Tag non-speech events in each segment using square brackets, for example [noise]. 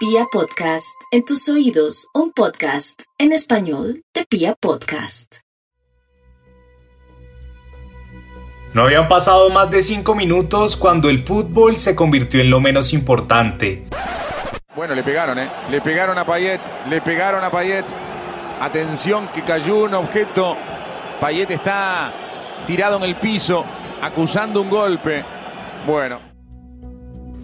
Pia Podcast, en tus oídos, un podcast en español de Pia Podcast. No habían pasado más de cinco minutos cuando el fútbol se convirtió en lo menos importante. Bueno, le pegaron, ¿eh? Le pegaron a Payet, le pegaron a Payet. Atención que cayó un objeto. Payet está tirado en el piso, acusando un golpe. Bueno.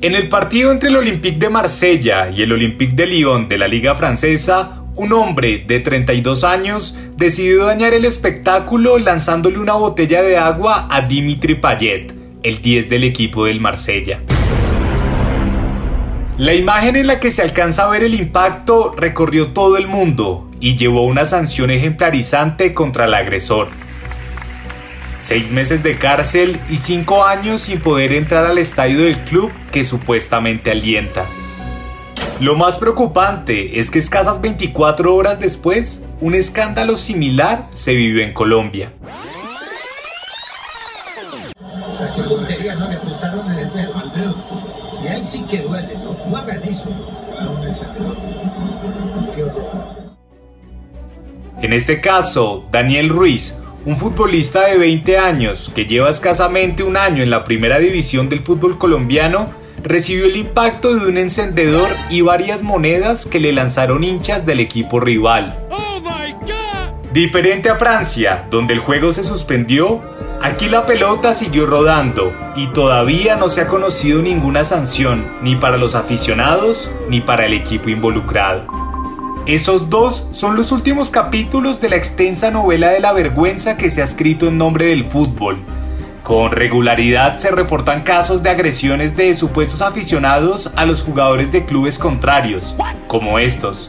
En el partido entre el Olympique de Marsella y el Olympique de Lyon de la Liga Francesa, un hombre de 32 años decidió dañar el espectáculo lanzándole una botella de agua a Dimitri Payet, el 10 del equipo del Marsella. La imagen en la que se alcanza a ver el impacto recorrió todo el mundo y llevó una sanción ejemplarizante contra el agresor. Seis meses de cárcel y cinco años sin poder entrar al estadio del club que supuestamente alienta. Lo más preocupante es que escasas 24 horas después, un escándalo similar se vivió en Colombia. Y ahí sí que duele, ¿no? No hagan eso En este caso, Daniel Ruiz, un futbolista de 20 años que lleva escasamente un año en la primera división del fútbol colombiano, recibió el impacto de un encendedor y varias monedas que le lanzaron hinchas del equipo rival. Diferente a Francia, donde el juego se suspendió, aquí la pelota siguió rodando y todavía no se ha conocido ninguna sanción ni para los aficionados ni para el equipo involucrado. Esos dos son los últimos capítulos de la extensa novela de la vergüenza que se ha escrito en nombre del fútbol. Con regularidad se reportan casos de agresiones de supuestos aficionados a los jugadores de clubes contrarios, como estos.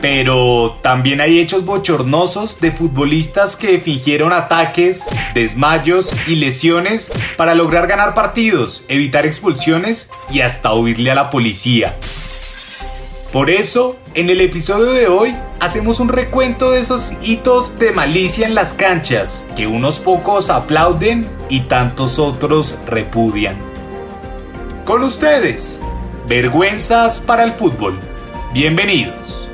Pero también hay hechos bochornosos de futbolistas que fingieron ataques, desmayos y lesiones para lograr ganar partidos, evitar expulsiones y hasta huirle a la policía. Por eso, en el episodio de hoy hacemos un recuento de esos hitos de malicia en las canchas que unos pocos aplauden y tantos otros repudian. Con ustedes, vergüenzas para el fútbol. Bienvenidos.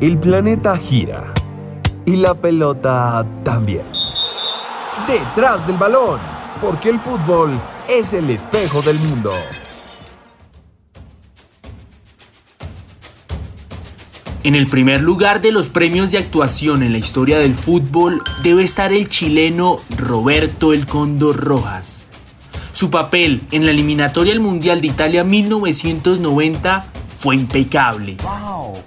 El planeta gira y la pelota también. Detrás del balón porque el fútbol es el espejo del mundo. En el primer lugar de los premios de actuación en la historia del fútbol debe estar el chileno Roberto El Cóndor Rojas. Su papel en la eliminatoria al Mundial de Italia 1990 fue impecable.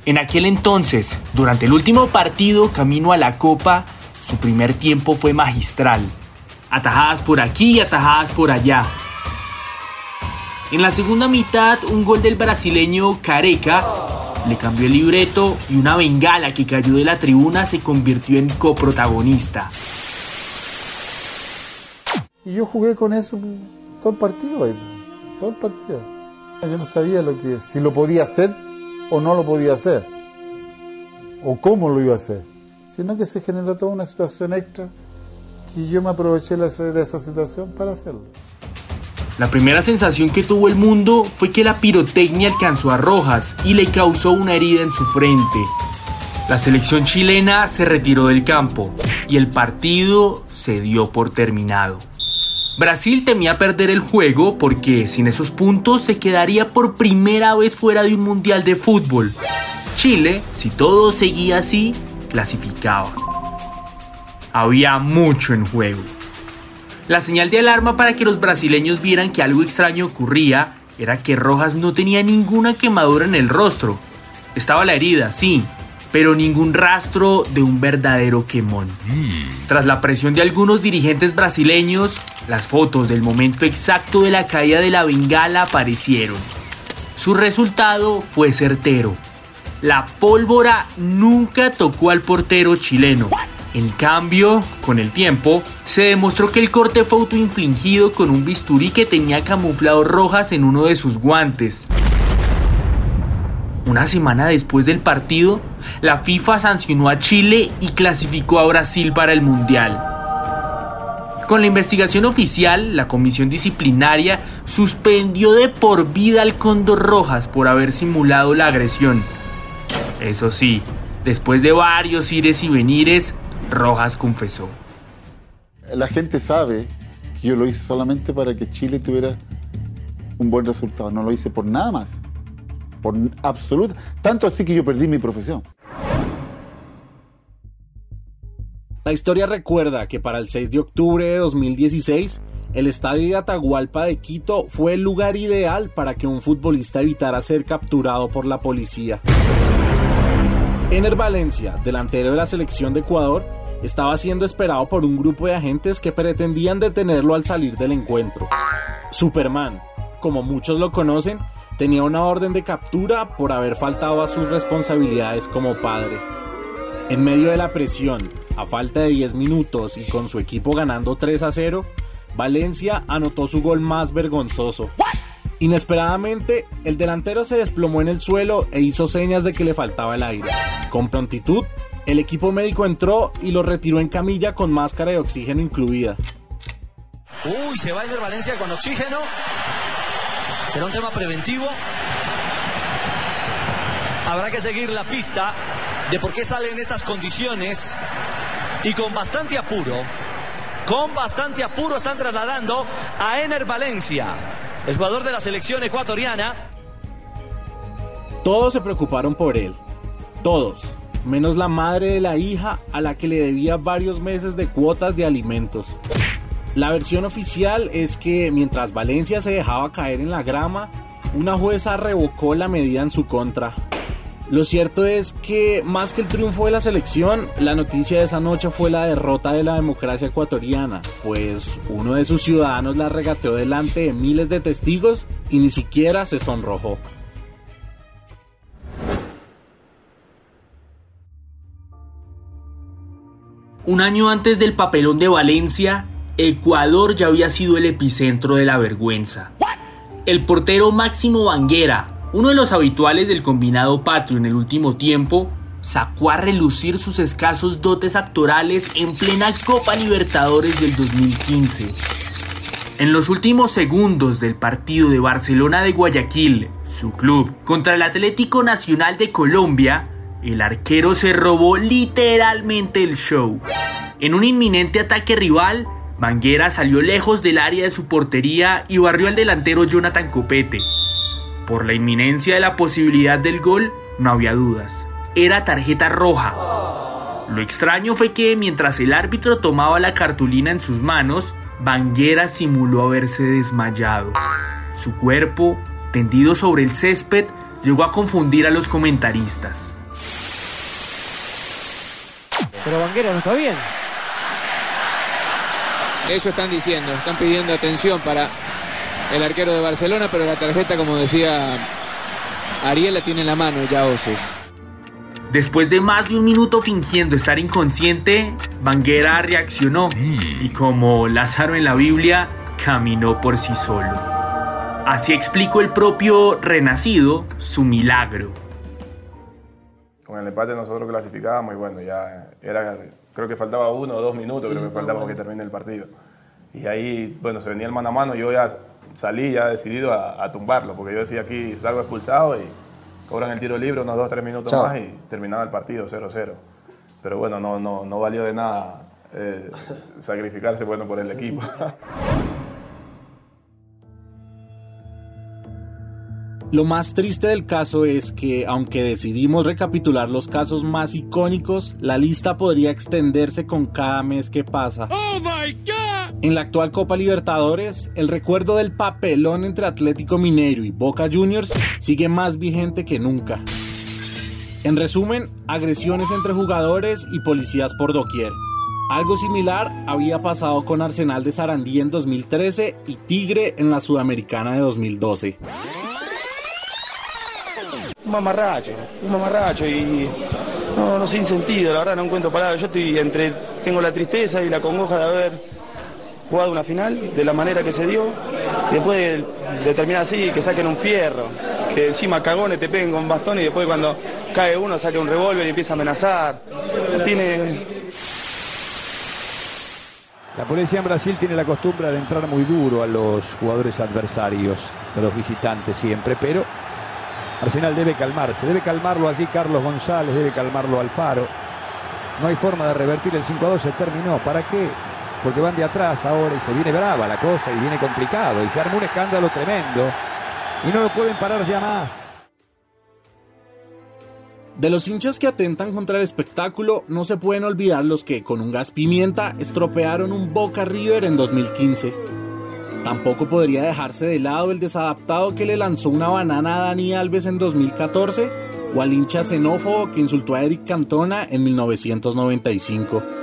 En aquel entonces, durante el último partido camino a la Copa, su primer tiempo fue magistral atajadas por aquí y atajadas por allá. En la segunda mitad, un gol del brasileño Careca le cambió el libreto y una bengala que cayó de la tribuna se convirtió en coprotagonista. Y yo jugué con eso todo el partido, todo el partido. Yo no sabía lo que, si lo podía hacer o no lo podía hacer, o cómo lo iba a hacer, sino que se generó toda una situación extra y yo me aproveché de esa situación para hacerlo. La primera sensación que tuvo el mundo fue que la pirotecnia alcanzó a Rojas y le causó una herida en su frente. La selección chilena se retiró del campo y el partido se dio por terminado. Brasil temía perder el juego porque sin esos puntos se quedaría por primera vez fuera de un mundial de fútbol. Chile, si todo seguía así, clasificaba había mucho en juego. La señal de alarma para que los brasileños vieran que algo extraño ocurría era que Rojas no tenía ninguna quemadura en el rostro. Estaba la herida, sí, pero ningún rastro de un verdadero quemón. Tras la presión de algunos dirigentes brasileños, las fotos del momento exacto de la caída de la bengala aparecieron. Su resultado fue certero. La pólvora nunca tocó al portero chileno. En cambio, con el tiempo, se demostró que el corte fue autoinfligido con un bisturí que tenía camuflado rojas en uno de sus guantes. Una semana después del partido, la FIFA sancionó a Chile y clasificó a Brasil para el Mundial. Con la investigación oficial, la comisión disciplinaria suspendió de por vida al Cóndor Rojas por haber simulado la agresión. Eso sí, después de varios ires y venires, Rojas confesó. La gente sabe que yo lo hice solamente para que Chile tuviera un buen resultado. No lo hice por nada más. Por absoluto. Tanto así que yo perdí mi profesión. La historia recuerda que para el 6 de octubre de 2016, el estadio de Atahualpa de Quito fue el lugar ideal para que un futbolista evitara ser capturado por la policía. Ener Valencia, delantero de la selección de Ecuador, estaba siendo esperado por un grupo de agentes que pretendían detenerlo al salir del encuentro. Superman, como muchos lo conocen, tenía una orden de captura por haber faltado a sus responsabilidades como padre. En medio de la presión, a falta de 10 minutos y con su equipo ganando 3 a 0, Valencia anotó su gol más vergonzoso. Inesperadamente, el delantero se desplomó en el suelo e hizo señas de que le faltaba el aire. Con prontitud, el equipo médico entró y lo retiró en camilla con máscara de oxígeno incluida. Uy, se va el Valencia con oxígeno. Será un tema preventivo. Habrá que seguir la pista de por qué sale en estas condiciones y con bastante apuro, con bastante apuro están trasladando a Ener Valencia, el jugador de la selección ecuatoriana. Todos se preocuparon por él, todos, menos la madre de la hija a la que le debía varios meses de cuotas de alimentos. La versión oficial es que mientras Valencia se dejaba caer en la grama, una jueza revocó la medida en su contra. Lo cierto es que más que el triunfo de la selección, la noticia de esa noche fue la derrota de la democracia ecuatoriana, pues uno de sus ciudadanos la regateó delante de miles de testigos y ni siquiera se sonrojó. Un año antes del papelón de Valencia, Ecuador ya había sido el epicentro de la vergüenza. El portero Máximo Banguera, uno de los habituales del combinado patrio en el último tiempo, sacó a relucir sus escasos dotes actorales en plena Copa Libertadores del 2015. En los últimos segundos del partido de Barcelona de Guayaquil, su club, contra el Atlético Nacional de Colombia, el arquero se robó literalmente el show. En un inminente ataque rival, Banguera salió lejos del área de su portería y barrió al delantero Jonathan Copete. Por la inminencia de la posibilidad del gol, no había dudas. Era tarjeta roja. Lo extraño fue que mientras el árbitro tomaba la cartulina en sus manos, Banguera simuló haberse desmayado. Su cuerpo, tendido sobre el césped, llegó a confundir a los comentaristas. Pero Banguera no está bien. Eso están diciendo, están pidiendo atención para el arquero de Barcelona, pero la tarjeta, como decía Ariel, la tiene en la mano ya Oces. Después de más de un minuto fingiendo estar inconsciente, Banguera reaccionó y como Lázaro en la Biblia, caminó por sí solo. Así explicó el propio Renacido su milagro. Con el empate nosotros clasificábamos y bueno, ya era, creo que faltaba uno o dos minutos, creo que faltaba que termine el partido. Y ahí, bueno, se venía el mano a mano, yo ya salí ya decidido a, tumbarlo, porque yo decía aquí salgo expulsado y cobran el tiro libre unos dos o tres minutos más y terminaba el partido 0-0. Pero bueno, no, no, no valió de nada eh, sacrificarse bueno por el equipo. [laughs] Lo más triste del caso es que, aunque decidimos recapitular los casos más icónicos, la lista podría extenderse con cada mes que pasa. ¡Oh my God! En la actual Copa Libertadores, el recuerdo del papelón entre Atlético Mineiro y Boca Juniors sigue más vigente que nunca. En resumen, agresiones entre jugadores y policías por doquier. Algo similar había pasado con Arsenal de Sarandí en 2013 y Tigre en la Sudamericana de 2012 un mamarracho, un mamarracho y no, no sin sentido, la verdad no encuentro palabras. Yo estoy entre, tengo la tristeza y la congoja de haber jugado una final de la manera que se dio, después de, terminar así, que saquen un fierro, que encima cagones te peguen con bastón y después cuando cae uno saque un revólver y empieza a amenazar. Tiene... La La policía en Brasil tiene la costumbre de entrar muy duro a los jugadores adversarios, a los visitantes siempre, pero Arsenal debe calmarse, debe calmarlo allí Carlos González, debe calmarlo Alfaro. No hay forma de revertir el 5 a 2, se terminó. ¿Para qué? Porque van de atrás ahora y se viene brava la cosa y viene complicado y se arma un escándalo tremendo y no lo pueden parar ya más. De los hinchas que atentan contra el espectáculo, no se pueden olvidar los que, con un gas pimienta, estropearon un Boca River en 2015. Tampoco podría dejarse de lado el desadaptado que le lanzó una banana a Dani Alves en 2014 o al hincha xenófobo que insultó a Eric Cantona en 1995.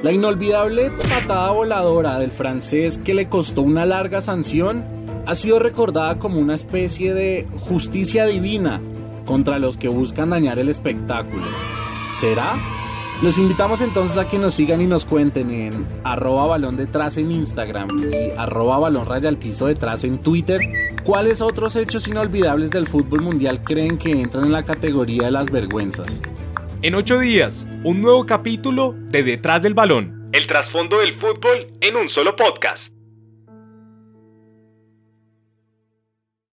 La inolvidable patada voladora del francés que le costó una larga sanción ha sido recordada como una especie de justicia divina contra los que buscan dañar el espectáculo. ¿Será? Los invitamos entonces a que nos sigan y nos cuenten en arroba balón detrás en Instagram y arroba balón al piso detrás en Twitter cuáles otros hechos inolvidables del fútbol mundial creen que entran en la categoría de las vergüenzas. En ocho días, un nuevo capítulo de Detrás del Balón. El trasfondo del fútbol en un solo podcast.